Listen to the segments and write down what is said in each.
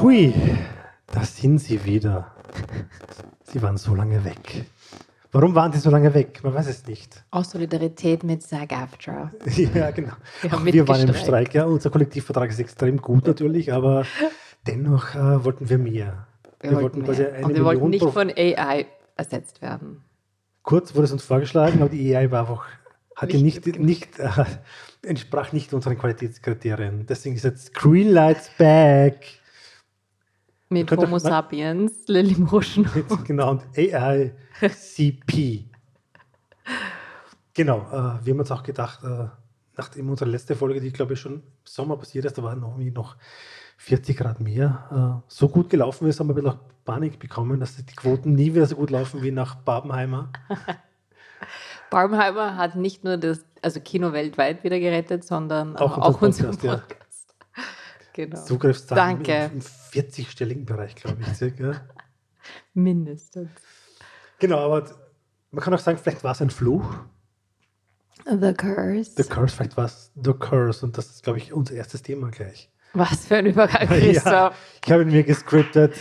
Hui, da sind sie wieder. Sie waren so lange weg. Warum waren sie so lange weg? Man weiß es nicht. Aus Solidarität mit SAG-AFTRA. Ja, genau. Wir Auch wir waren im. Streik. Ja, unser Kollektivvertrag ist extrem gut natürlich, aber dennoch äh, wollten wir mehr. Wir, wollten, quasi eine Und wir wollten Million nicht pro- von AI ersetzt werden. Kurz wurde es uns vorgeschlagen, aber die AI war einfach, hatte Nicht nicht, nicht, äh, entsprach nicht unseren Qualitätskriterien. Deswegen ist jetzt Greenlights back. Mit Homo sapiens, Lily Motion. Genau, und AI CP. Genau, äh, wir haben uns auch gedacht, äh, nachdem unsere letzte Folge, die glaube ich schon im Sommer passiert ist, da waren noch, irgendwie noch 40 Grad mehr, äh, so gut gelaufen ist, haben wir ein bisschen Panik bekommen, dass die Quoten nie wieder so gut laufen wie nach Babenheimer. Barbenheimer hat nicht nur das also Kino weltweit wieder gerettet, sondern Auch auch, auch unseren unseren Podcast, Podcast. Genau. Zugriffszahlen Danke. im 40-stelligen Bereich, glaube ich. Circa. Mindestens. Genau, aber man kann auch sagen, vielleicht war es ein Fluch. The Curse. The Curse, vielleicht war es The Curse und das ist, glaube ich, unser erstes Thema gleich. Was für ein Übergang, Christoph. Ja, ich habe ihn mir gescriptet.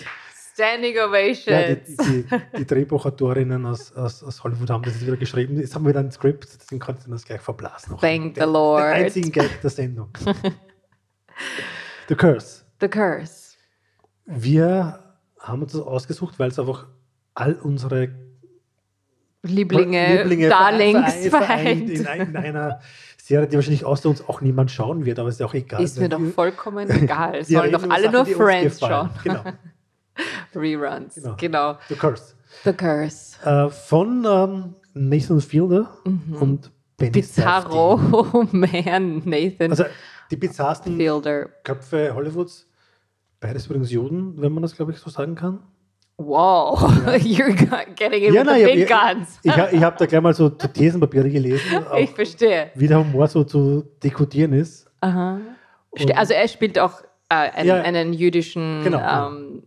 Standing Ja, Ovations. die, die, die Drehbuchautorinnen aus, aus, aus Hollywood haben das jetzt wieder geschrieben. Jetzt haben wir dann ein Skript, deswegen konnte ich das gleich verblasen. Thank the Lord. Den einzigen Gag der Sendung. The Curse. The Curse. Wir haben uns das ausgesucht, weil es einfach all unsere Lieblinge, Lieblinge Darlings vereint, in, in einer Serie, die wahrscheinlich außer uns auch niemand schauen wird, aber ist ja auch egal. Ist mir doch vollkommen egal. wir Sollen doch alle Sachen, nur Friends schauen. Genau, Reruns. Genau. Genau. The Curse. The Curse. Äh, von ähm, Nathan Fielder und Benny. Bizarro Man Nathan Also die bizarrsten Fielder. Köpfe Hollywoods. Beides übrigens Juden, wenn man das, glaube ich, so sagen kann. Wow, you're getting in Ja, with nein, the ich- big guns. Ich, ich habe da gleich mal so Thesenpapiere gelesen, Ich verstehe. wie der Humor so zu dekodieren ist. Aha. Ste- Also er spielt auch äh, einen, Ja. einen jüdischen, Genau, genau. ähm,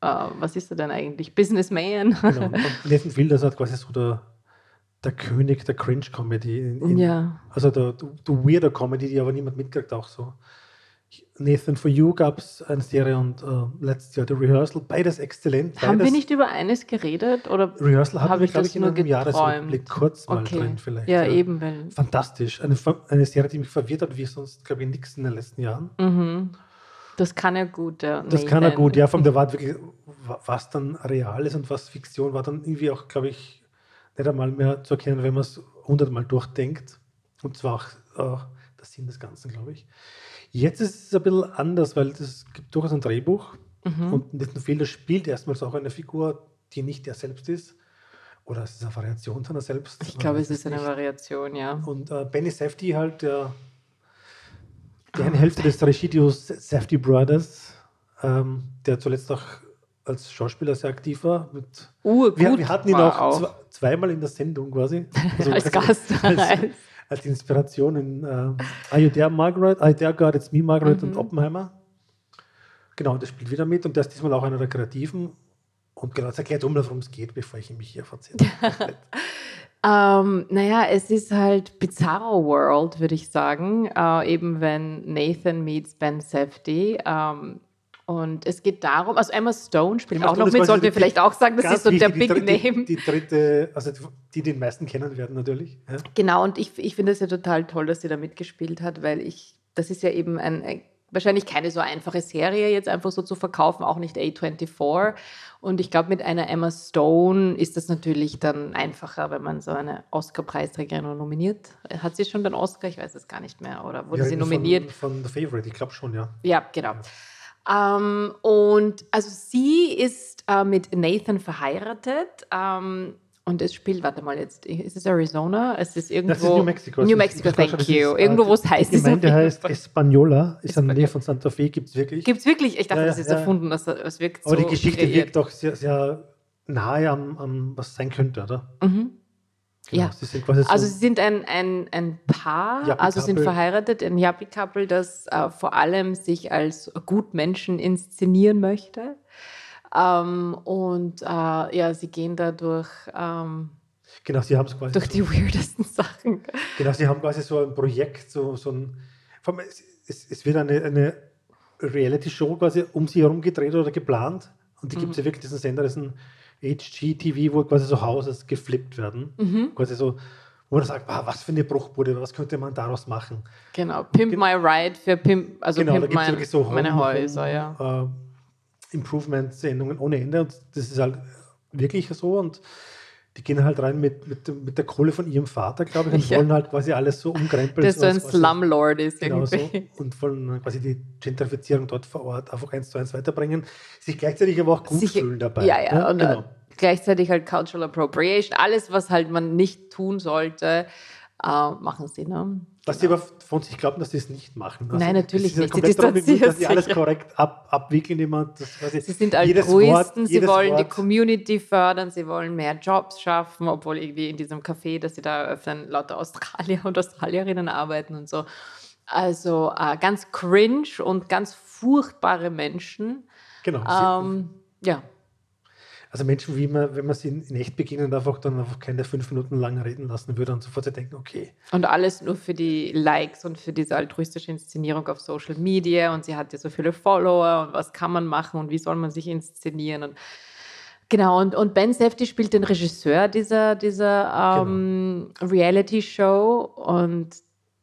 äh, was ist er denn eigentlich? Businessman. Genau. Und Nathan Fielder ist halt quasi so der, der König der Cringe-Comedy. in- in- Ja. Also der, der, der weirder Comedy, die aber niemand mitkriegt, auch so. Nathan For You gab es eine Serie und äh, letztes Jahr The Rehearsal, beides exzellent. Beides, Haben wir nicht über eines geredet? Oder Rehearsal Hab hatten wir, ich glaube ich, in einem Jahresrückblick geträumt? kurz mal okay. drin vielleicht. ja, eben. Weil, Fantastisch. Eine, eine Serie, die mich verwirrt hat, wie sonst, glaube ich, nichts in den letzten Jahren. mhm. Das kann er gut. Der Das kann er Nathan. gut, ja, von der war wirklich, wa- was dann real ist und was Fiktion war, dann irgendwie auch, glaube ich, nicht einmal mehr zu erkennen, wenn man es hundertmal durchdenkt. Und zwar auch äh, der Sinn des Ganzen, glaube ich. Jetzt ist es ein bisschen anders, weil es gibt durchaus ein Drehbuch Mhm. und Nathan Fielder spielt erstmals auch eine Figur, die nicht er selbst ist. Oder es ist eine Variation seiner selbst. Ich glaube, es ist eine nicht. Variation, ja. Und äh, Benny Safdie halt, der, der eine Hälfte des Regieduos Safdie Brothers, ähm, der zuletzt auch als Schauspieler sehr aktiv war. Uh, wir, gut wir hatten ihn auch, zwe- zweimal in der Sendung quasi. Also als Gast. Als, als Inspiration in äh, Are You There, Margaret? Are You There, God? It's Me, Margaret und Mhm. Oppenheimer. Genau, und der spielt wieder mit und der ist diesmal auch einer der Kreativen. Und genau, das erklärt um, worum es geht, bevor ich mich hier verzähle. Ähm, naja, es ist halt Bizarro World, würde ich sagen. Äh, eben wenn Nathan meets Ben Safdie. Ähm, und es geht darum, also Emma Stone spielt auch Emma noch Stone ist mit, sollten wir vielleicht auch sagen, das ist so der Big die, Name. Die, die dritte, also die, die den meisten kennen werden natürlich. Ja. Genau, und ich, ich finde es ja total toll, dass sie da mitgespielt hat, weil ich, das ist ja eben ein, ein, wahrscheinlich keine so einfache Serie jetzt einfach so zu verkaufen, auch nicht A24. Und ich glaube, mit einer Emma Stone ist das natürlich dann einfacher, wenn man so eine Oscar-Preisträgerin nominiert. Hat sie schon den Oscar? Ich weiß es gar nicht mehr. Oder wurde Wir sie nominiert? Von, von The Favorite, ich glaube schon, ja. Ja, genau. Ähm, und also sie ist äh, mit Nathan verheiratet. Ähm, und es spielt, warte mal jetzt, ist es Arizona? Es ist irgendwo. Das ist New Mexico. New Mexico, glaub thank you. ist, äh, Irgendwo, wo es heißt, Die ist Gemeinde heißt Espanola, ist in der Nähe von Santa Fe, gibt es wirklich. Gibt's wirklich? Ich dachte, Ja, das ist ja. erfunden. Das, das wirkt Aber so die Geschichte kreiert. wirkt doch sehr, sehr nahe am, am, was sein könnte, oder? Mhm. Genau, Ja. Sie sind quasi so, Also sie sind ein, ein, ein Paar, Yuppie also sind Couple. verheiratet, ein Yuppie-Couple, das äh, vor allem sich als Gutmenschen inszenieren möchte. Ähm, und äh, ja, sie gehen da durch, ähm, genau, sie haben es quasi durch so, die weirdesten Sachen. genau, sie haben quasi so ein Projekt, so, so ein, allem, es, es, es wird eine, eine Reality-Show quasi um sie herum gedreht oder geplant. Und die mhm. gibt es ja wirklich diesen Sender, das ist ein HGTV, wo quasi so Hauses geflippt werden. Mhm. Quasi so, wo man sagt, ah, was für eine Bruchbude, was könnte man daraus machen? Genau, Pimp My Ride für Pimp, also genau, Pimp my, so meine Häuser, ja. Uh, Improvement-Sendungen ohne Ende und das ist halt wirklich so und die gehen halt rein mit, mit, mit der Kohle von ihrem Vater, glaube ich, und ja. wollen halt quasi alles so umkrempeln. Das so ein Slumlord ist genau irgendwie. So, und wollen quasi die Gentrifizierung dort vor Ort einfach eins zu eins weiterbringen, sich gleichzeitig aber auch gut Sich, fühlen dabei. Ja, ja, ja und genau. gleichzeitig halt Cultural Appropriation, alles, was halt man nicht tun sollte, äh, machen sie. Ne? Was genau. sie aber von sich glauben, dass sie es nicht machen. Also Nein, natürlich nicht. Sie distanzieren dass sie alles korrekt ab, abwickeln. Immer, das, sie sind Altruisten, sie wollen Wort. die Community fördern, sie wollen mehr Jobs schaffen, obwohl irgendwie in diesem Café, das sie da eröffnen, lauter Australier und Australierinnen arbeiten und so. Also äh, ganz cringe und ganz furchtbare Menschen. Genau. Ähm, ja. Also Menschen, wie man, wenn man sie in, echt begegnet, einfach dann einfach keine fünf Minuten lang reden lassen würde und sofort denken, okay. Und alles nur für die Likes und für diese altruistische Inszenierung auf Social Media und sie hat ja so viele Follower und was kann man machen und wie soll man sich inszenieren und Genau, und, und Ben Safdie spielt den Regisseur dieser, dieser ähm, genau. Reality-Show und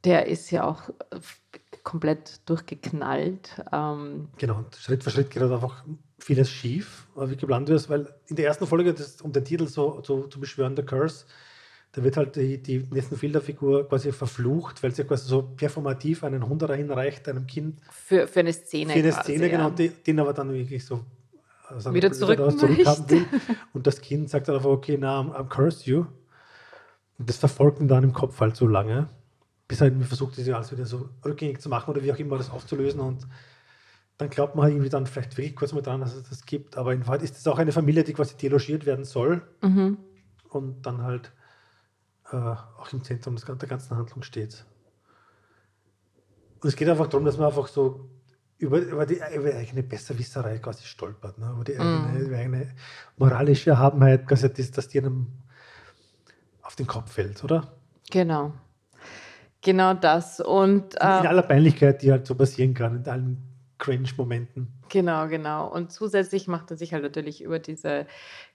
der ist ja auch komplett durchgeknallt. Ähm, genau, und Schritt für Schritt geht er einfach vieles schief, wie geplant ist, weil in der ersten Folge, das, um den Titel so, so zu beschwören, The Curse, da wird halt die, die Nathan Fielder-Figur quasi verflucht, weil sie quasi so performativ einen Hund dahin reicht, einem Kind. Für, für eine Szene. Für eine quasi, Szene, genau, die, den aber dann wirklich so also wieder zurück zurückhaben will. Und das Kind sagt dann einfach, okay, na, I'm, I'm curse you. Und das verfolgt ihn dann im Kopf halt so lange, bis er versucht, das alles wieder so rückgängig zu machen oder wie auch immer das aufzulösen und dann glaubt man halt irgendwie dann vielleicht wirklich kurz mal dran, dass es das gibt. Aber in Wahrheit ist es auch eine Familie, die quasi delogiert werden soll mhm. und dann halt äh, auch im Zentrum des, der ganzen Handlung steht. Und es geht einfach darum, dass man einfach so über, über, die, über die eigene Besserwisserei quasi stolpert, ne? über, die eigene, mhm. eigene moralische Erhabenheit, quasi das, dass die einem auf den Kopf fällt, oder? Genau. Genau das. Und, äh, in aller Peinlichkeit, die halt so passieren kann, in allen Cringe-Momenten. Genau, genau. Und zusätzlich macht er sich halt natürlich über diese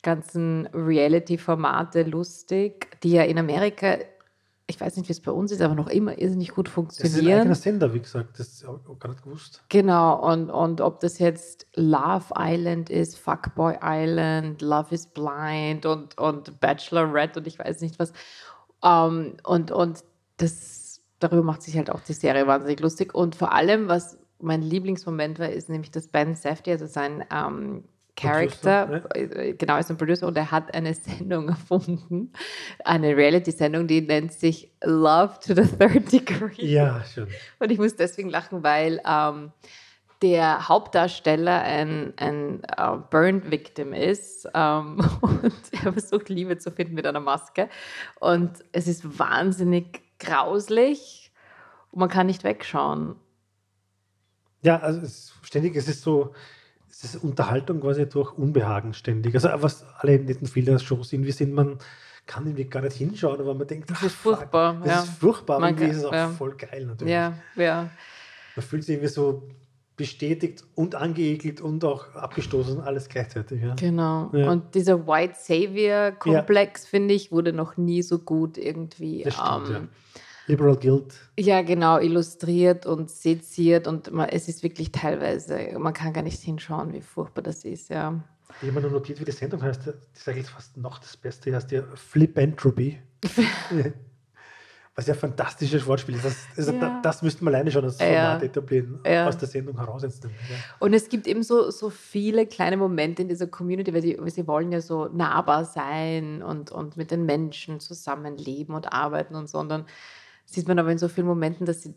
ganzen Reality-Formate lustig, die ja in Amerika, ich weiß nicht, wie es bei uns ist, aber noch immer irrsinnig gut funktionieren. Das ist ein eigener Sender, wie gesagt, das habe ich nicht gewusst. Genau, und, und ob das jetzt Love Island ist, Fuckboy Island, Love is Blind und, und Bachelorette und ich weiß nicht was. Um, ähm, und, und das, darüber macht sich halt auch die Serie wahnsinnig lustig. Und vor allem, was mein Lieblingsmoment war, ist nämlich, dass Ben Safdie, also sein ähm, Character, äh, genau, ist ein Producer und er hat eine Sendung erfunden, eine Reality-Sendung, die nennt sich Love to the Third Degree. Ja, schon. Und ich muss deswegen lachen, weil ähm, der Hauptdarsteller ein, ein uh, Burn-Victim ist ähm, und er versucht Liebe zu finden mit einer Maske und es ist wahnsinnig grauslich und man kann nicht wegschauen. Ja, also es ständig, es ist so, es ist Unterhaltung quasi durch Unbehagen ständig. Also was alle netten Filter-Shows irgendwie sind, man kann irgendwie gar nicht hinschauen, aber man denkt, das ist furchtbar. Das ja. ist furchtbar, aber irgendwie ist es auch ja. voll geil natürlich. Ja, ja. Man fühlt sich irgendwie so bestätigt und angeekelt und auch abgestoßen, alles gleichzeitig. Ja. Genau. Ja. Und dieser White Savior-Komplex, finde ich, wurde noch nie so gut irgendwie. Stimmt, ähm, Liberal Guild. Ja, genau, illustriert und seziert und man, es ist wirklich teilweise, man kann gar nicht hinschauen, wie furchtbar das ist, ja. Ich habe mir nur notiert, wie die Sendung heißt. Das ist eigentlich fast noch das Beste. Die heißt ja Flip Entropy. Was ja ein fantastisches Wortspiel ist. Das, also ja. das, das müsste man alleine schon als Format ja. etablieren, ja. aus der Sendung heraus. Jetzt, Und es gibt eben so, so viele kleine Momente in dieser Community, weil, die, weil sie wollen ja so nahbar sein und, und mit den Menschen zusammenleben und arbeiten und so. Und dann sieht man aber in so vielen Momenten, dass sie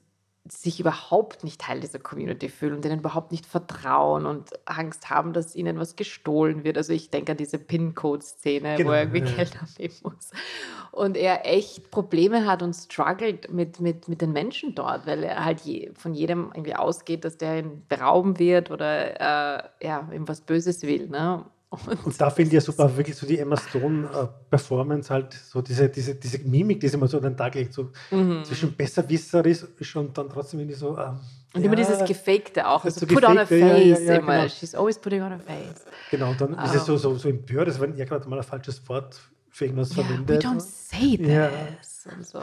sich überhaupt nicht Teil dieser Community fühlen und denen überhaupt nicht vertrauen und Angst haben, dass ihnen was gestohlen wird. Also ich denke an diese PIN-Code-Szene, genau, wo er irgendwie ja. Geld abnehmen muss. Und er echt Probleme hat und struggelt mit, mit, mit den Menschen dort, weil er halt je, von jedem irgendwie ausgeht, dass der ihn berauben wird oder äh, ja, ihm was Böses will. Ne? Und, und da finde ich ja super, wirklich so die Emma Stone-Performance, äh, halt so diese, diese, diese Mimik, die sie mal so an den Tag legt, so mhm. zwischen besserwisserisch und dann trotzdem irgendwie so. Ähm, und ja, immer dieses Gefakte auch, also so put on a face ja, ja, immer. Genau. She's always putting on a face. Genau, und dann um. ist es so, so, so empört, als wenn ihr gerade mal ein falsches Wort für irgendwas verwendet. We don't say this. Und so.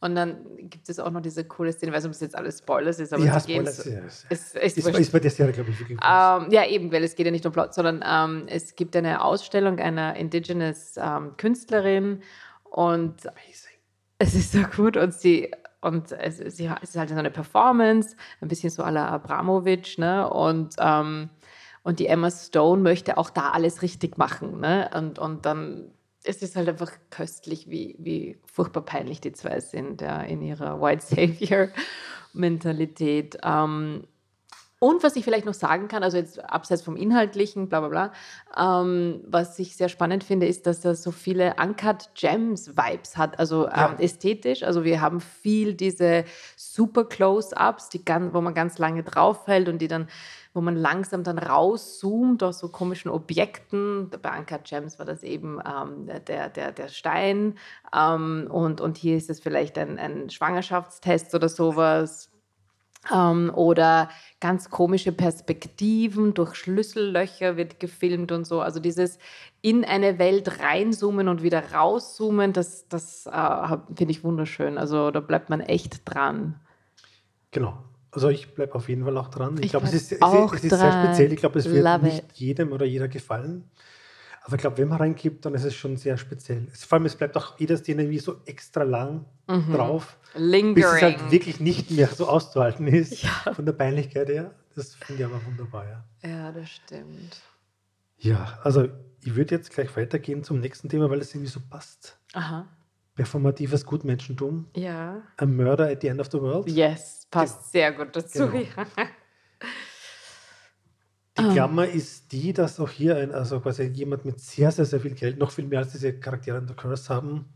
Und dann gibt es auch noch diese coole Szene, ich weiß nicht, ob es jetzt alles Spoilers ist, aber ja, Spoilers, so, ja. Ist, ist, ist, ist bei der Serie, glaube ich, wirklich ähm, Ja, eben, weil es geht ja nicht um Plot, sondern ähm, es gibt eine Ausstellung einer Indigenous ähm, Künstlerin und Amazing. es ist so gut und sie und es, sie, es ist halt so eine Performance, ein bisschen so à la Abramovic, ne? Und, ähm, und die Emma Stone möchte auch da alles richtig machen, ne? Und, und dann es ist halt einfach köstlich, wie, wie furchtbar peinlich die zwei sind ja, in ihrer White Savior-Mentalität. Ähm, und was ich vielleicht noch sagen kann, also jetzt abseits vom Inhaltlichen, bla bla bla, ähm, was ich sehr spannend finde, ist, dass er so viele Uncut Gems-Vibes hat, also ähm, ja. ästhetisch. Also wir haben viel diese super Close-Ups, wo man ganz lange draufhält und die dann wo man langsam dann rauszoomt aus so komischen Objekten. Bei Uncut Gems war das eben ähm, der, der, der Stein. Ähm, und, und hier ist es vielleicht ein, ein Schwangerschaftstest oder sowas. Ähm, oder ganz komische Perspektiven durch Schlüssellöcher wird gefilmt und so. Also dieses in eine Welt reinzoomen und wieder rauszoomen, das, das äh, finde ich wunderschön. Also da bleibt man echt dran. Genau. Also ich bleibe auf jeden Fall auch dran. Ich, ich glaube, es ist, es, es ist sehr speziell. Ich glaube, es wird Love nicht it. jedem oder jeder gefallen. Aber ich glaube, wenn man reingibt, dann ist es schon sehr speziell. Vor allem, es bleibt auch jeder Szene irgendwie so extra lang mhm. drauf. Lingering. Bis es halt wirklich nicht mehr so auszuhalten ist. Ja. Von der Peinlichkeit her. Das finde ich aber wunderbar, ja. Ja, das stimmt. Ja, also ich würde jetzt gleich weitergehen zum nächsten Thema, weil es irgendwie so passt. Aha. Performatives Gutmenschentum. Ja. A Murder at the End of the World. Yes, passt genau. sehr gut dazu. Genau. Die. Klammer um. ist die, dass auch hier ein, also quasi jemand mit sehr, sehr, sehr viel Geld, noch viel mehr als diese Charaktere in The Curse haben.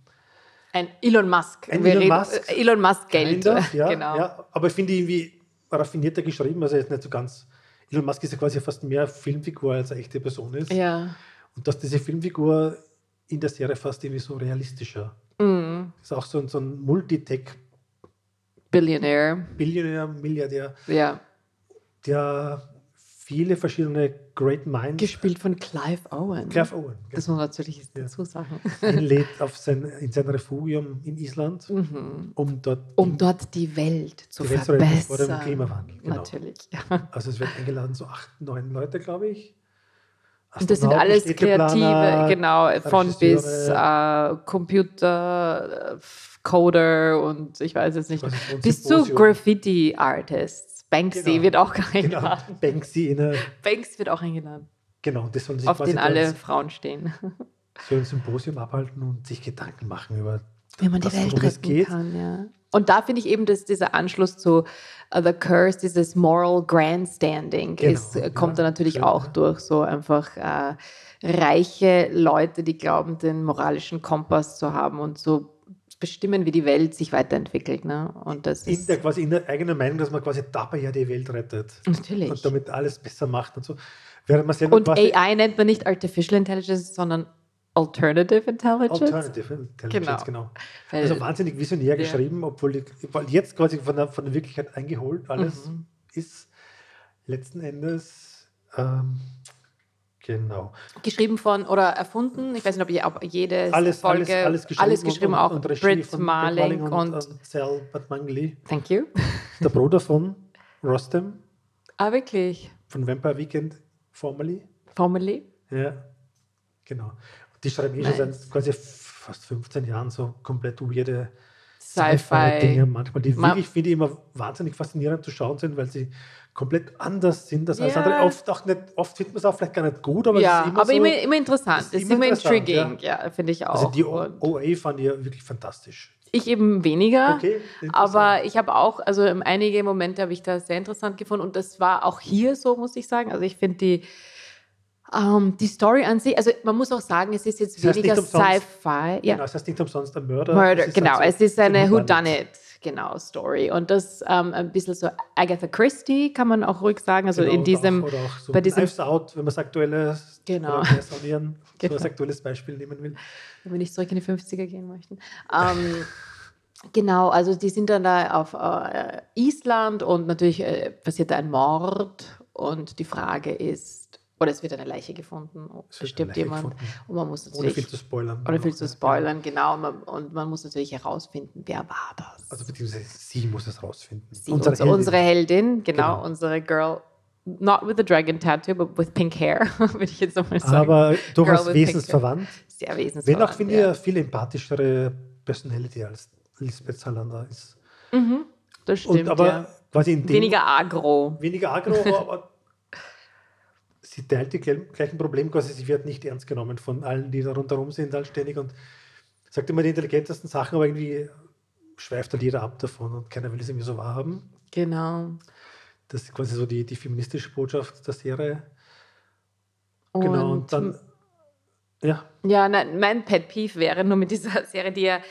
Ein Elon Musk. Ein Elon Musk. Äh, Elon Musk Geld. Of, ja, genau. Ja, aber ich finde irgendwie raffinierter geschrieben, also jetzt nicht so ganz. Elon Musk ist ja quasi fast mehr Filmfigur als eine echte Person ist. Ja. Und dass diese Filmfigur in der Serie fast irgendwie so realistischer. Mhm. Ist auch so ein, so ein Multitech Billionär. Billionär, Milliardär. Ja. Der viele verschiedene Great Minds. Gespielt von Clive Owen. Clive Owen. Genau. Das muss man natürlich ja. dazu sagen. lädt auf sein, in sein Refugium in Island, mhm. um dort, um dort die Welt zu die Welt verbessern. Vor dem Klimawandel. Genau. Natürlich. Also es wird eingeladen, so acht, neun Leute, glaube ich. Und das sind alles kreative, genau, von bis äh, Computer, Coder und ich weiß jetzt nicht, bis zu Graffiti-Artists. Banksy genau. wird auch eingeladen. Genau. Banksy in eine Banks wird auch eingeladen. Genau, das sollen sich Auf den alle Frauen stehen. So ein Symposium abhalten und sich Gedanken machen über wie man die Welt retten geht. kann, ja. Und da finde ich eben, dass dieser Anschluss zu uh, The Curse, dieses Moral Grandstanding, genau, ist, äh, kommt ja, da natürlich schön, auch ja. durch. So einfach äh, reiche Leute, die glauben, den moralischen Kompass zu haben und so bestimmen, wie die Welt sich weiterentwickelt. Ne? Und das in, der, quasi in der eigenen Meinung, dass man quasi dabei ja die Welt rettet. Natürlich. Und damit alles besser macht und so. Während man und AI nennt man nicht Artificial Intelligence, sondern Alternative Intelligence. Alternative Intelligence, genau. genau. also wahnsinnig visionär ja. geschrieben, obwohl, obwohl, jetzt quasi von der, von der Wirklichkeit eingeholt alles mhm. ist. Letzten Endes, ähm, genau. Geschrieben von oder erfunden, ich weiß nicht, ob, je, ob jede alles, Folge, alles, alles geschrieben, alles geschrieben und, auch und Brit von Marling und, und, und Sal Batmangli. Thank you. Der Bruder von Rostam. Ah, wirklich? Von Vampire Weekend, formerly. Formerly? Ja, genau. Die schreiben eh schon seit quasi fast 15 Jahren so komplett weirde Sci-Fi-Dinge manchmal, die wirklich, finde ich, immer wahnsinnig faszinierend zu schauen sind, weil sie komplett anders sind als alles andere. Oft, auch nicht, oft findet man es auch vielleicht gar nicht gut, aber ja, es ist immer aber so, immer, immer interessant. Es ist, immer, intriguing, ja, ja finde ich auch. Also die OA fand ich wirklich fantastisch. Ich eben weniger, okay, aber ich habe auch, also einige Momente habe ich da sehr interessant gefunden und das war auch hier so, muss ich sagen. Also ich finde die ähm, die Story an sich, also man muss auch sagen, es ist jetzt das weniger Sci-Fi. Ja. Genau, es heißt nicht umsonst ein Mörder. Murder, genau. Halt so es ist eine Whodunit. genau, Story. Und das ähm, ein bisschen so Agatha Christie, kann man auch ruhig sagen. Also Genau, in diesem, oder auch, oder auch so bei diesem- Knives Out, wenn man das aktuelle Genau. sonieren, so Genau. als aktuelles Beispiel nehmen will. wenn wir nicht zurück in die 50er gehen möchten. Ähm, genau, also die sind dann da auf äh, Island und natürlich äh, passiert da ein Mord und die Frage ist, oder es wird eine Leiche gefunden, Es stirbt jemand gefunden. und man muss Ohne natürlich, viel zu spoilern. oder viel zu ja. spoilern, genau, und man, und man muss natürlich herausfinden, wer war das. Also beziehungsweise sie muss es rausfinden. Sie, unsere, Heldin. unsere Heldin, genau, Genau. unsere Girl, not with a dragon tattoo, but with pink hair, würde ich jetzt nochmal sagen. Aber durchaus wesensverwandt. Sehr Wenn wesensverwandt. auch, finde ich, eine viel empathischere Personality als Lisbeth Salander ist. Mhm, das stimmt, Und aber ja. quasi in dem, Weniger agro. weniger aggro, aber sie teilt die gleichen Probleme quasi. Sie wird nicht ernst genommen von allen, die da rundherum sind, ständig und sagt immer die intelligentesten Sachen, aber irgendwie schweift halt jeder ab davon und keiner will es irgendwie so wahrhaben. Genau. Das ist quasi so die, die feministische Botschaft der Serie. genau, und dann, ja, Ja, nein, mein Pet Peeve wäre nur mit dieser Serie, die ja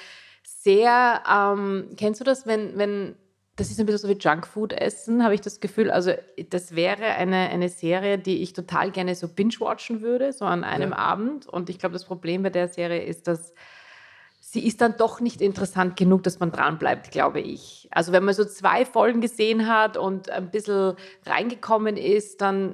sehr, ähm, kennst du das, wenn, wenn, das ist ein bisschen so wie Junkfood essen, habe ich das Gefühl. Also das wäre eine, eine Serie, die ich total gerne so binge-watchen würde, so an einem Ja. Abend. Und ich glaube, das Problem bei der Serie ist, dass sie ist dann doch nicht interessant genug, dass man dranbleibt, glaube ich. Also wenn man so zwei Folgen gesehen hat und ein bisschen reingekommen ist, dann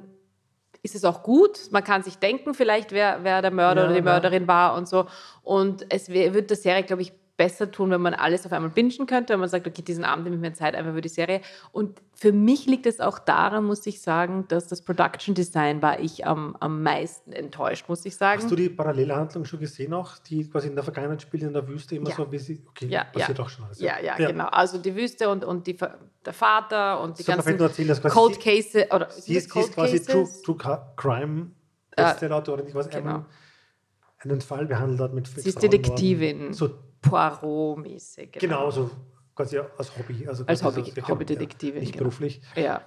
ist es auch gut. Man kann sich denken, vielleicht wer, wer der Mörder Ja, oder die ja. Mörderin war und so. Und es wird der Serie, glaube ich, besser tun, wenn man alles auf einmal bingen könnte, wenn man sagt, okay, diesen Abend nehme ich mir Zeit einfach für die Serie. Und für mich liegt es auch daran, muss ich sagen, dass das Production Design war ich am, am meisten enttäuscht, muss ich sagen. Hast du die Parallelhandlung schon gesehen auch, die quasi in der Vergangenheit spielt, in der Wüste immer Ja. so, wie sie, okay, Ja, passiert ja. auch schon alles. ja, ja, genau. Also die Wüste und, und die, der Vater und die So, ganzen erzählen, dass quasi Cold Cases oder sie ist, sie ist quasi True? True Crime Ja. Bestsellerautorin, quasi Genau. einen, einen Fall behandelt hat mit Sie ist Detektivin. So, Poirot-mäßig. genau, so quasi als Hobby. Also Als Hobby- so, ja, Hobbydetektivin, Ja, nicht genau. beruflich. Ja.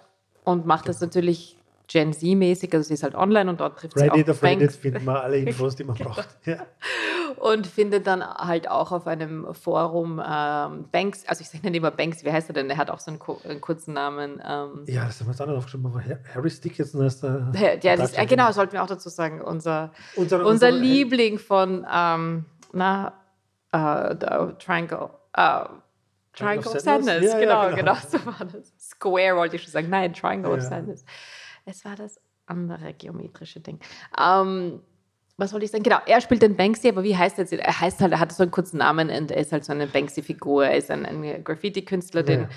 Und macht das natürlich Gen Z-mäßig, also sie ist halt online und dort trifft sie Reddit, auch auf Reddit Banks findet man alle Infos, die man braucht. Ja. und findet dann halt auch auf einem Forum ähm, Banks, also ich nenne ihn immer Banks, wie heißt er denn? Er hat auch so einen, einen kurzen Namen. Ähm, ja, das haben wir jetzt auch noch aufgeschrieben, aber Har- Harry Dickinson ist der. ja, das, äh, genau, sollten wir auch dazu sagen. Unser, Unser, unser unser- Liebling von ähm, na, der Triangle. Äh, Triangle of Sadness, Ja, ja, genau, genau. genau, so war das. Square wollte ich schon sagen. Nein, Triangle of Ja. Sadness. Es war das andere geometrische Ding. Ähm, was wollte ich sagen? Genau, er spielt den Banksy, aber wie heißt er jetzt? Er heißt halt, er hat so einen kurzen Namen und er ist halt so eine Banksy-Figur. Er ist ein, ein Graffiti-Künstler, den,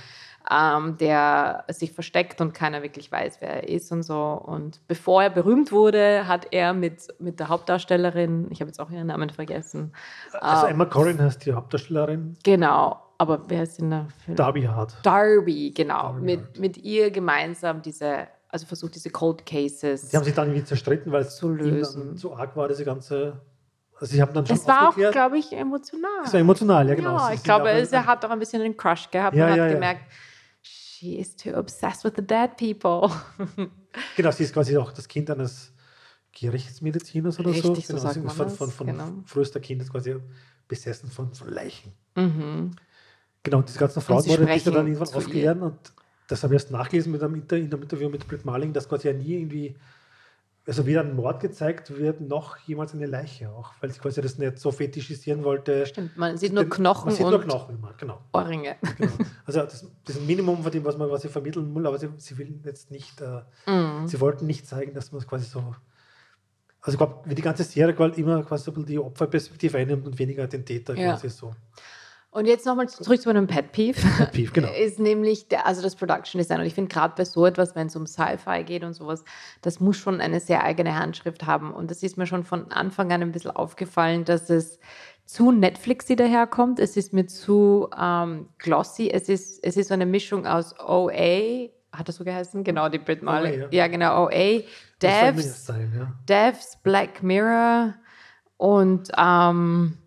ähm, der sich versteckt und keiner wirklich weiß, wer er ist und so. Und bevor er berühmt wurde, hat er mit, mit der Hauptdarstellerin, ich habe jetzt auch ihren Namen vergessen, Also ähm, Emma Corrin heißt die Hauptdarstellerin. genau, aber wer ist denn da? Darby Hart. Darby, genau. Darby mit, Hart. mit ihr gemeinsam diese, also versucht diese Cold Cases. Die haben sich dann irgendwie zerstritten, weil es Zu lösen. zu arg war, diese ganze. Also sie haben dann schon es war auch, glaube ich, emotional. Es war emotional, ja genau. Ja, ich glaube, er hat auch ein bisschen einen Crush gehabt Ja, und hat ja, ja. gemerkt, she is too obsessed with the dead people. Genau, sie ist quasi auch das Kind eines Gerichtsmediziners oder so. Richtig, so Genau, sagt sie ist man von, von, von genau. frühester Kind quasi besessen von, von Leichen. mhm. Genau, und diese ganzen Frauenmorde die dann irgendwann aufklären und das habe ich erst nachgelesen mit einem Inter in einem Interview mit Britt Marling, dass quasi ja nie irgendwie, also weder ein Mord gezeigt wird, noch jemals eine Leiche auch, weil sie quasi das nicht so fetischisieren wollte. Stimmt, man sieht nur Knochen man sieht und nur Knochen immer, genau. Ohrringe. genau. Also das, das ist ein Minimum von dem, was man was sie vermitteln will, aber sie, sie will jetzt nicht, äh, Mhm. sie wollten nicht zeigen, dass man es quasi so, also ich glaube, wie die ganze Serie quasi immer quasi so die Opferperspektive einnimmt und weniger den Täter Ja. quasi so. Und jetzt nochmal zurück zu meinem Pet Peeve. Peeve, genau. Ist nämlich der, also das Production Design. Und ich finde gerade bei so etwas, wenn es um Sci-Fi geht und sowas, das muss schon eine sehr eigene Handschrift haben. Und das ist mir schon von Anfang an ein bisschen aufgefallen, dass es zu Netflixy daherkommt. Es ist mir zu ähm, glossy. Es ist, es ist so eine Mischung aus OA, hat das so geheißen? Genau, die Brit Marley. ja. ja. genau, OA, Devs, sein, ja. Devs, Black Mirror und ähm,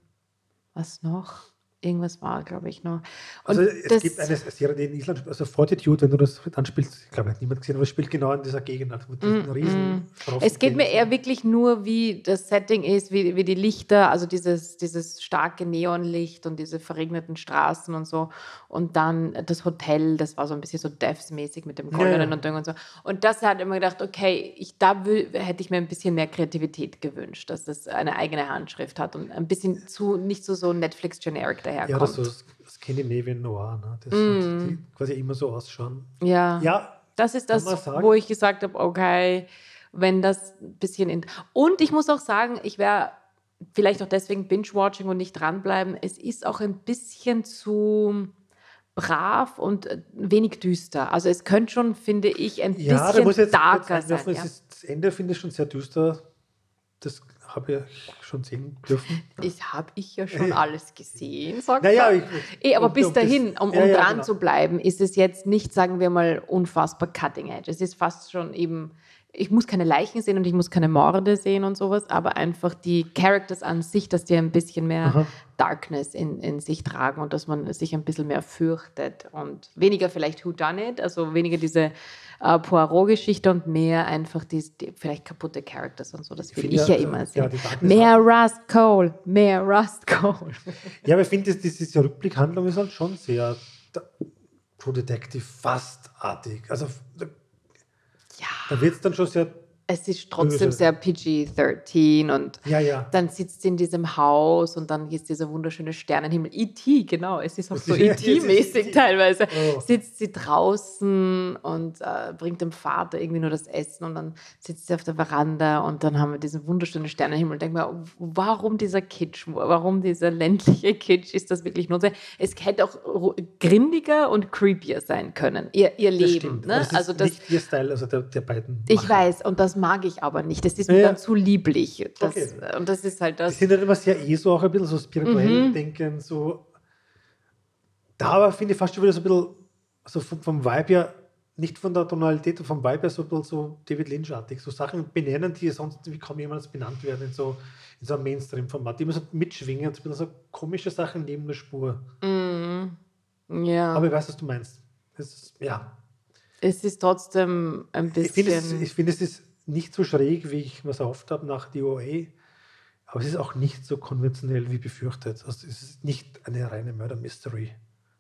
was noch? Irgendwas war, glaube ich, noch. Und also es gibt eine Serie, die in Island, also Fortitude, wenn du das anspielst, ich glaube, hat niemand gesehen, aber es spielt genau in dieser Gegend, also mit diesen mm, riesen mm. Es geht mir eher wirklich nur, wie das Setting ist, wie, wie die Lichter, also dieses, dieses starke Neonlicht und diese verregneten Straßen und so. Und dann das Hotel, das war so ein bisschen so Devs-mäßig mit dem goldenen ja. und Ding und so. Und das hat immer gedacht, okay, ich, da will, hätte ich mir ein bisschen mehr Kreativität gewünscht, dass das eine eigene Handschrift hat und ein bisschen zu, nicht so, so Netflix-generic daherkommt. Ja, das so Scandinavian Noir, ne? das mm. die quasi immer so ausschauen. Ja, ja das ist das, wo ich gesagt habe, okay, wenn das ein bisschen... In und ich muss auch sagen, ich wäre vielleicht auch deswegen Binge-Watching und nicht dranbleiben. Es ist auch ein bisschen zu brav und äh, wenig düster. Also es könnte schon, finde ich, ein ja, bisschen darker sein. Ja. Das Ende finde ich schon sehr düster. Das habe ich schon sehen dürfen. Das habe ich ja schon alles gesehen, sagt naja, ich, eh, Aber bis dahin, um, um ja, ja, dran genau. zu bleiben, ist es jetzt nicht, sagen wir mal, unfassbar cutting edge. Es ist fast schon eben, ich muss keine Leichen sehen und ich muss keine Morde sehen und sowas, aber einfach die Characters an sich, dass die ein bisschen mehr Aha. Darkness in, in sich tragen und dass man sich ein bisschen mehr fürchtet und weniger vielleicht Who Done It, also weniger diese äh, Poirot-Geschichte und mehr einfach die, die, vielleicht kaputte Characters und so. Das will ich ja, ja immer sehen. Ja, mehr Rust Cole, mehr Rust Cole. ja, aber ich finde, diese Rückblickhandlung ist halt schon sehr True Detective fast artig. Also ja. da wird es dann schon sehr es ist trotzdem sehr PG-13 und ja, ja. dann sitzt sie in diesem Haus und dann ist dieser wunderschöne Sternenhimmel. E.T., genau, es ist auch so E.T.-mäßig teilweise. Oh. Sitzt sie draußen und äh, bringt dem Vater irgendwie nur das Essen und dann sitzt sie auf der Veranda und dann haben wir diesen wunderschönen Sternenhimmel und denken wir, warum dieser Kitsch, warum dieser ländliche Kitsch, ist das wirklich notwendig? Es hätte auch grindiger und creepier sein können, ihr, ihr Leben. Ne? Das also das, nicht ihr Style, also der, der beiden. Ich weiß und das mag ich aber nicht. Das ist mir ja. dann zu lieblich. Das, okay. Und das ist halt das. Die sind dann immer sehr eh so auch ein bisschen so spirituell mhm. denken, so. Da aber finde ich fast schon wieder so ein bisschen, also vom, vom Vibe her, nicht von der Tonalität, vom Vibe her so ein bisschen so David Lynch-artig. So Sachen benennen, die sonst wie kaum jemals benannt werden in so, in so einem Mainstream-Format. Die immer so mitschwingen, so, so komische Sachen neben der Spur. Mhm. Ja. Aber ich weiß, was du meinst. Ist, ja. Es ist trotzdem ein bisschen. Ich finde, es, find, es ist nicht so schräg, wie ich mir es erhofft habe nach DOA, aber es ist auch nicht so konventionell wie befürchtet. Also es ist nicht eine reine Murder-Mystery.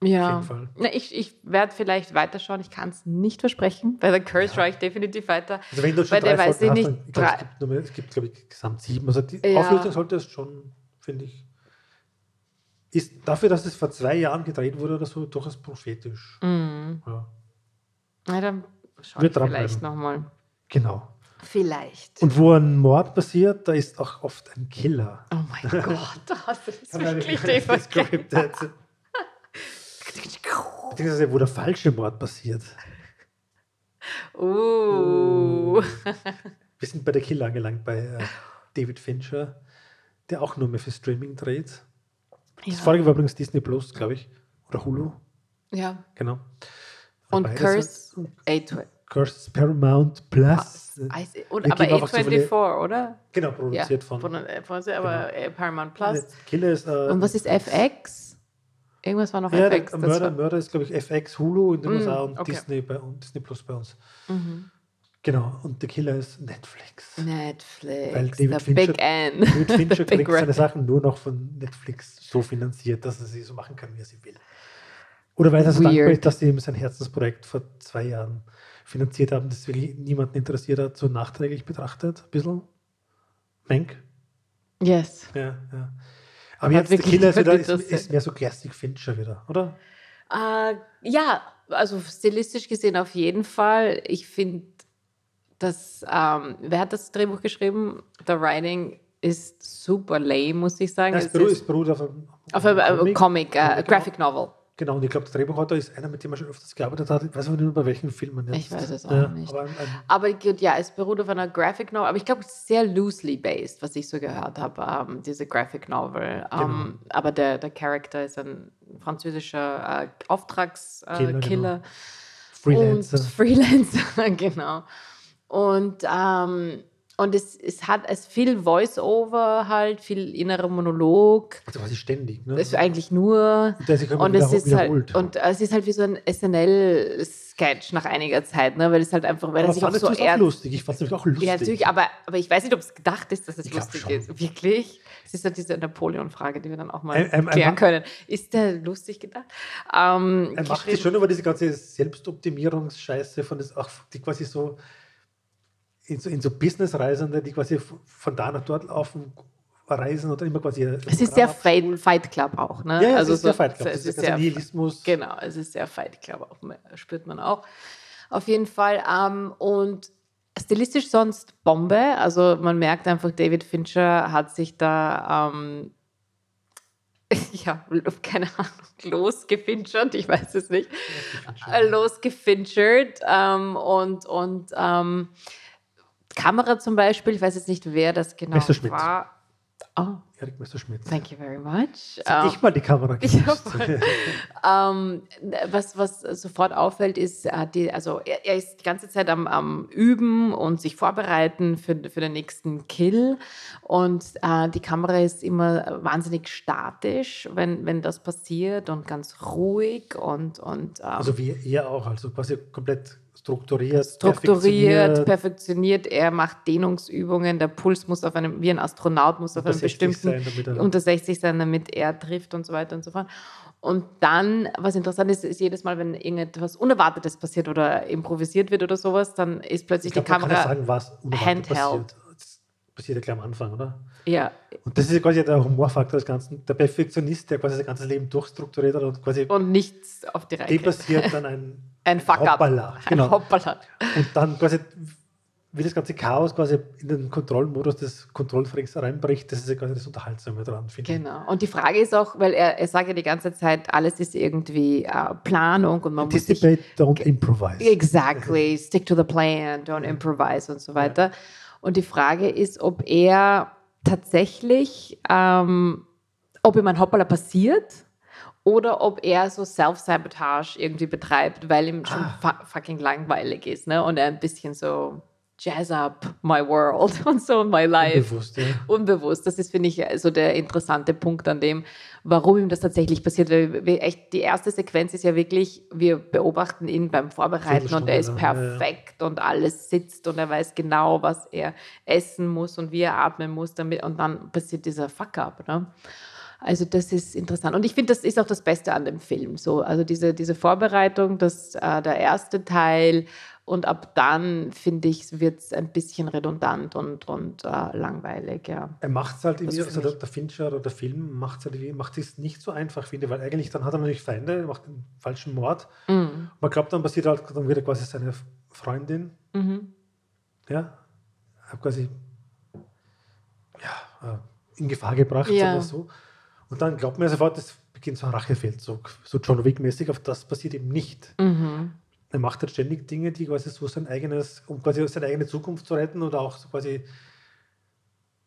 Ja, Na, ich, ich werde vielleicht weiterschauen. Ich kann es nicht versprechen. Bei der Curse ja. schaue ich definitiv weiter. Also wenn du schon drei weiß ich nicht, ich glaub, es, gibt, es gibt, glaube ich, gesamt sieben. Also die ja. Auflösung sollte es schon, finde ich, ist dafür, dass es vor zwei Jahren gedreht wurde oder so, durchaus prophetisch. Mhm. Ja. Na, dann schaue ich vielleicht nochmal. Genau. Vielleicht. Und wo ein Mord passiert, da ist auch oft ein Killer. Oh mein Gott, das ist wirklich gescriptet. Beziehungsweise, wo der falsche Mord passiert. Uh. Wir sind bei der Killer angelangt, bei äh, David Fincher, der auch nur mehr für Streaming dreht. Ja. Das vorige war übrigens Disney Plus, glaube ich. Oder Hulu. Ja. Genau. Und Curse, Curse Paramount Plus. Und, aber A24, oder? Genau, produziert ja, von. von aber genau. Paramount Plus. Killer ist, äh, und was ist FX? Irgendwas war noch ja, FX. Der Mörder, Mörder ist, glaube ich, FX, Hulu in den mm, USA und okay. Disney, bei, und Disney Plus bei uns. Mhm. Genau, und der Killer ist Netflix. Netflix. Weil David the Fincher. David Fincher kriegt seine Sachen nur noch von Netflix so finanziert, dass er sie so machen kann, wie er sie will. Oder weil er so dankbar ist, dass sie ihm sein Herzensprojekt vor zwei Jahren finanziert haben, das wirklich niemanden interessiert hat, so nachträglich betrachtet, ein bisschen. Menk? Yes. Ja, ja. Aber jetzt der Killer ist, wieder, ist, ist, mehr so Classic Fincher wieder, oder? Uh, ja, also stilistisch gesehen auf jeden Fall. Ich finde, dass, ähm, wer hat das Drehbuch geschrieben? The Writing ist super lame, muss ich sagen. Ja, es, ist beruht auf einem, auf einem Comic, Comic uh, Graphic Novel. Genau, und ich glaube, der Drehbuchautor ist einer, mit dem er schon öfters gearbeitet hat. Ich weiß aber nicht bei welchen Filmen. Jetzt. Ich weiß es auch ja, nicht. Aber, ein, ein aber, ja, es beruht auf einer Graphic Novel, aber ich glaube, sehr loosely based, was ich so gehört habe, um, ähm, diese Graphic Novel. Um, ähm, genau. Aber der, der Charakter ist ein französischer äh, Auftragskiller. Äh, genau. Freelancer. Und Freelancer, genau. Und ähm, Und es, es hat es viel Voice-Over halt, viel innerer Monolog. Also quasi ständig, ne? Das ist eigentlich nur. Immer Und es, ist halt, und es ist halt wie so ein SNL-Sketch nach einiger Zeit, ne? weil es halt einfach, weil aber er sich auch so auch ernst lustig? Ich fand es nämlich auch lustig. Ja, natürlich, aber, aber ich weiß nicht, ob es gedacht ist, dass es Ich lustig schon. ist. Wirklich? Es ist ja diese Napoleon-Frage, die wir dann auch mal Ähm, ähm, klären können. Ist der lustig gedacht? Ähm, Er macht es schon über diese ganze Selbstoptimierungsscheiße von das auch die quasi so in so, in so Businessreisende, die quasi von da nach dort laufen, reisen oder immer quasi. Es ist sehr Fight, Fight Club auch, ne? Ja, ja, also es ist sehr so- Fight Club. Es Das ist der Nihilismus. genau, es ist sehr Fight Club auch, spürt man auch. Auf jeden Fall. Ähm, und stilistisch sonst Bombe. Also man merkt einfach, David Fincher hat sich da ähm, ja, keine Ahnung, losgefinchert, ich weiß es nicht. losgefinchert ähm, und, und ähm, Kamera zum Beispiel, ich weiß jetzt nicht, wer das genau Messerschmitt. war. Oh, Erik Messerschmidt. thank you very much. Sag Ähm, ich mal die Kamera Ja, gewusst. voll. ähm, was, was sofort auffällt, ist, er, hat die, also er, er ist die ganze Zeit am, am Üben und sich vorbereiten für, für den nächsten Kill. Und äh, die Kamera ist immer wahnsinnig statisch, wenn, wenn das passiert und ganz ruhig und, und ähm, also wie er auch, also quasi komplett strukturiert, strukturiert, perfektioniert, perfektioniert. Er macht Dehnungsübungen. Der Puls muss auf einem, wie ein Astronaut, muss auf unter einem 60 bestimmten sein, er- unter 60 sein, damit er trifft und so weiter und so fort. Und dann, was interessant ist, ist jedes Mal, wenn irgendetwas Unerwartetes passiert oder improvisiert wird oder sowas, dann ist ich plötzlich glaube, die Kamera. sagen, handheld. passiert. Passiert ja gleich am Anfang, oder? Ja, Und das ist ja quasi der Humorfaktor des Ganzen. Der Perfektionist, der quasi sein ganzes Leben durchstrukturiert hat und quasi und nichts auf die Reihe. dem passiert dann ein, Ein. Hoppala. Ein Genau. Hoppala. Und dann quasi, wie das ganze Chaos quasi in den Kontrollmodus des Kontrollfreaks reinbricht, das ist ja quasi das Unterhaltsame dran, finde ich. Genau. Und die Frage ist auch, weil er, er sagt ja die ganze Zeit, alles ist irgendwie äh, Planung und man muss sich Anticipate, don't improvise. Exactly, stick to the plan, don't improvise und so weiter. Und die Frage ist, ob er tatsächlich, ähm, ob ihm ein Hoppala passiert oder ob er so Self-Sabotage irgendwie betreibt, weil ihm schon Ah. fu fucking langweilig ist ne? und er ein bisschen so jazz up my world und so my life Unbewusst, ja. unbewusst. Das ist, finde ich, so der interessante Punkt an dem, warum ihm das tatsächlich passiert. Weil wir echt, die erste Sequenz ist ja wirklich, wir beobachten ihn beim Vorbereiten und er ist lang, ja, ja. perfekt und alles sitzt und er weiß genau, was er essen muss und wie er atmen muss. Damit, und dann passiert dieser Fuck-up. Ne? Also das ist interessant. Und ich finde, das ist auch das Beste an dem Film. So, also diese, diese Vorbereitung, das, äh, der erste Teil und ab dann, finde ich, wird es ein bisschen redundant und, und äh, langweilig, ja. Er macht es halt irgendwie, also der, der Fincher oder der Film macht es halt irgendwie, macht es nicht so einfach, finde ich, weil eigentlich dann hat er natürlich Feinde, er macht einen falschen Mord. Mhm. Man glaubt, dann passiert halt dann wieder quasi seine Freundin, Mhm. ja, hat quasi ja, äh, in Gefahr gebracht Ja. oder so. Und dann glaubt man ja sofort, es beginnt so ein Rachefeldzug, so John Wick-mäßig, auf das passiert eben nicht. Mhm. Er macht halt ständig Dinge, die quasi so sein eigenes, um quasi seine eigene Zukunft zu retten oder auch so quasi,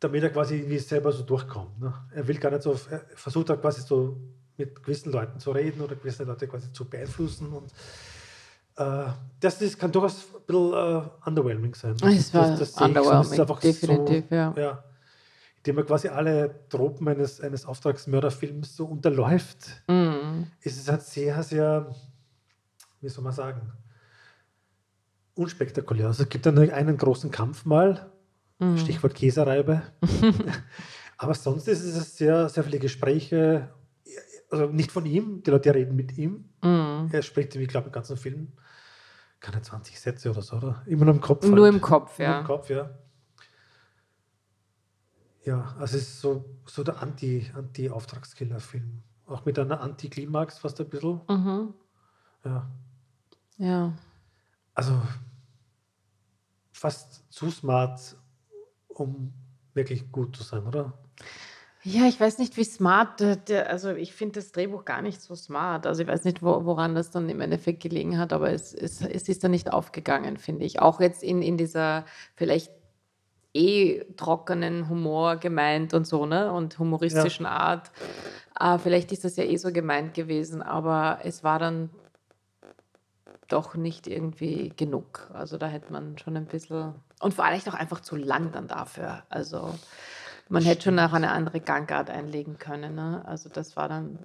damit er quasi wie selber so durchkommt. Ne? Er will gar nicht so, er versucht halt quasi so mit gewissen Leuten zu reden oder gewisse Leute quasi zu beeinflussen und äh, das ist, kann durchaus ein bisschen äh, underwhelming sein. Es war ich so. underwhelming, einfach definitiv, so, ja. ja. Indem er quasi alle Tropen eines, eines Auftragsmörderfilms so unterläuft Mhm. ist es halt sehr, sehr, wie soll man sagen, unspektakulär. Also es gibt dann einen großen Kampf mal, Mhm. Stichwort Käsereibe. Aber sonst ist es sehr, sehr viele Gespräche, also nicht von ihm, die Leute reden mit ihm. Mhm. Er spricht, ich glaube, im ganzen Film keine 20 Sätze oder so, oder? Immer nur im Kopf. Nur halt. im Kopf, Nur ja. im Kopf, ja. Ja, also es ist so, so der Anti- Anti-Auftragskiller-Film. Auch mit einer Anti-Klimax fast ein bisschen. Mhm. Ja. Ja. Also fast zu smart, um wirklich gut zu sein, oder? Ja, ich weiß nicht, wie smart, der, also ich finde das Drehbuch gar nicht so smart. Also ich weiß nicht, wo, woran das dann im Endeffekt gelegen hat, aber es, es, es ist dann nicht aufgegangen, finde ich. Auch jetzt in, in dieser vielleicht eh trockenen Humor gemeint und so, ne? Und humoristischen Art. Äh, vielleicht ist das ja eh so gemeint gewesen, aber es war dann doch nicht irgendwie genug. Also da hätte man schon ein bisschen. Und vor allem auch einfach zu lang dann dafür. Also man hätte schon auch eine andere Gangart einlegen können. Ne? Also das war dann.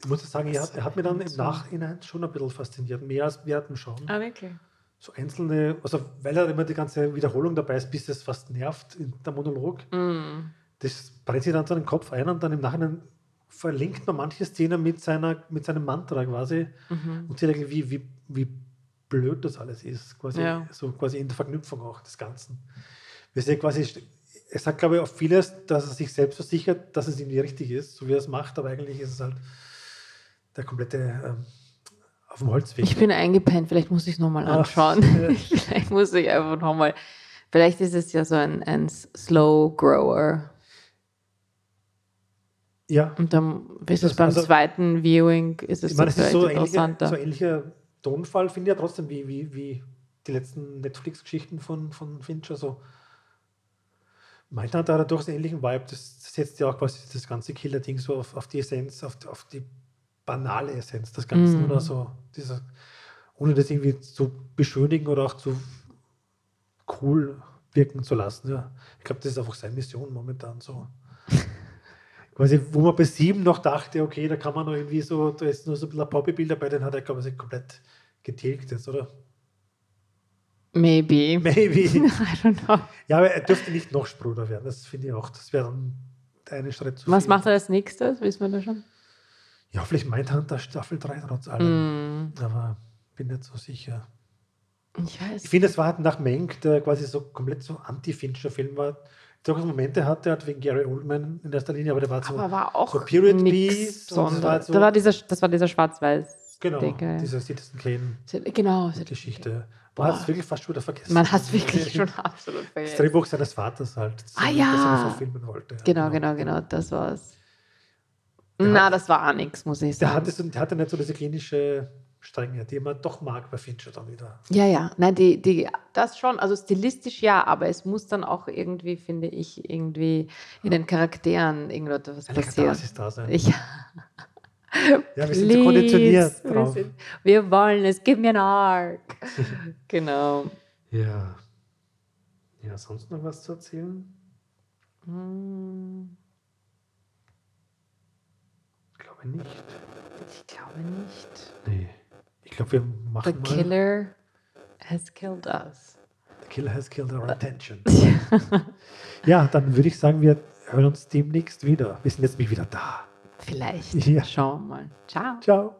Ich muss sagen, er hat, er hat mir dann im Nachhinein schon ein bisschen fasziniert, mehr als wir hatten schon. Ah, wirklich? So einzelne, also weil er immer die ganze Wiederholung dabei ist, bis es fast nervt in der Monolog. Mm. Das brennt sich dann so in den Kopf ein und dann im Nachhinein verlinkt man manche Szenen mit, seiner, mit seinem Mantra quasi Mhm. und sieht irgendwie, wie, wie blöd das alles ist. Quasi, Ja. So quasi in der Verknüpfung auch des Ganzen. Wir sehen quasi, er sagt, glaube ich, auf vieles, dass er sich selbst versichert, dass es ihm nicht richtig ist, so wie er es macht, aber eigentlich ist es halt der komplette ähm, auf dem Holzweg. Ich bin eingepennt, vielleicht muss ich es nochmal Ach, anschauen. ja. vielleicht muss ich einfach nochmal. Vielleicht ist es ja so ein, ein Slow Grower. Ja, Und dann ist Das- es beim also- zweiten Viewing, ist es ich meine, es ist so interessanter. so ähnlicher Tonfall, finde ich ja trotzdem, wie, wie, wie die letzten Netflix-Geschichten von, von Fincher. So. Manchmal hat durchaus einen ähnlichen Vibe. Das setzt ja auch quasi das ganze Killer-Ding so auf, auf die Essenz, auf, auf die banale Essenz des Ganzen Mhm. oder so. Dieser, ohne das irgendwie zu beschönigen oder auch zu cool wirken zu lassen. Ja. Ich glaube, das ist einfach seine Mission momentan so. Quasi, wo man bei sieben noch dachte, okay, da kann man noch irgendwie so, da ist nur so ein bisschen ein Poppy-Bild dabei, den hat er, glaube ich, komplett getilgt jetzt, oder? Maybe. Maybe. I don't know. Ja, aber er dürfte nicht noch spröder werden, das finde ich auch. Das wäre dann eine Schritt zu Was viel. macht er als nächstes? Wissen wir das schon? Ja, vielleicht Mindhunter Staffel 3 trotz allem. Mm, Aber bin nicht so sicher. ich weiß. Ich finde, es war halt nach Menk, der quasi so komplett so Anti-Fincher-Film war. Durchaus Momente hatte, halt wegen Gary Oldman in erster Linie, aber der war so. aber war auch so Period und das war halt so- da war dieser, das war dieser schwarz-weiß. genau, Dicke. diese Citizen Kane-Geschichte. Genau. Man Man hat es wirklich fast schon wieder vergessen. Man hat es wirklich Das schon absolut vergessen. Drehbuch seines Vaters halt. das Ah, ja. Das er verfilmen wollte. Ja, Genau, genau, genau, das war's. Der Na, hat- das war auch nichts, muss ich Der sagen. hatte, so, der hatte nicht so diese klinische Strenge, die man doch mag bei Fincher dann wieder. Ja, ja, nein, die, die, das schon, also stilistisch ja, aber es muss dann auch irgendwie, finde ich, irgendwie in den Charakteren irgendetwas Eine passieren. Katharsis da sein. Ich, ja, wir sind so konditioniert wir, drauf. sind, wir wollen es, gib mir einen Arc. genau. Ja. Ja, sonst noch was zu erzählen? Hm, Ich glaube nicht. Ich glaube nicht. Nee. Ich glaube, wir The machen mal. killer has killed us. The Killer has killed our attention. ja, dann würde ich sagen, wir hören uns demnächst wieder. Wir sind jetzt nämlich wieder da. Vielleicht. Ja. Schauen wir mal. Ciao. Ciao.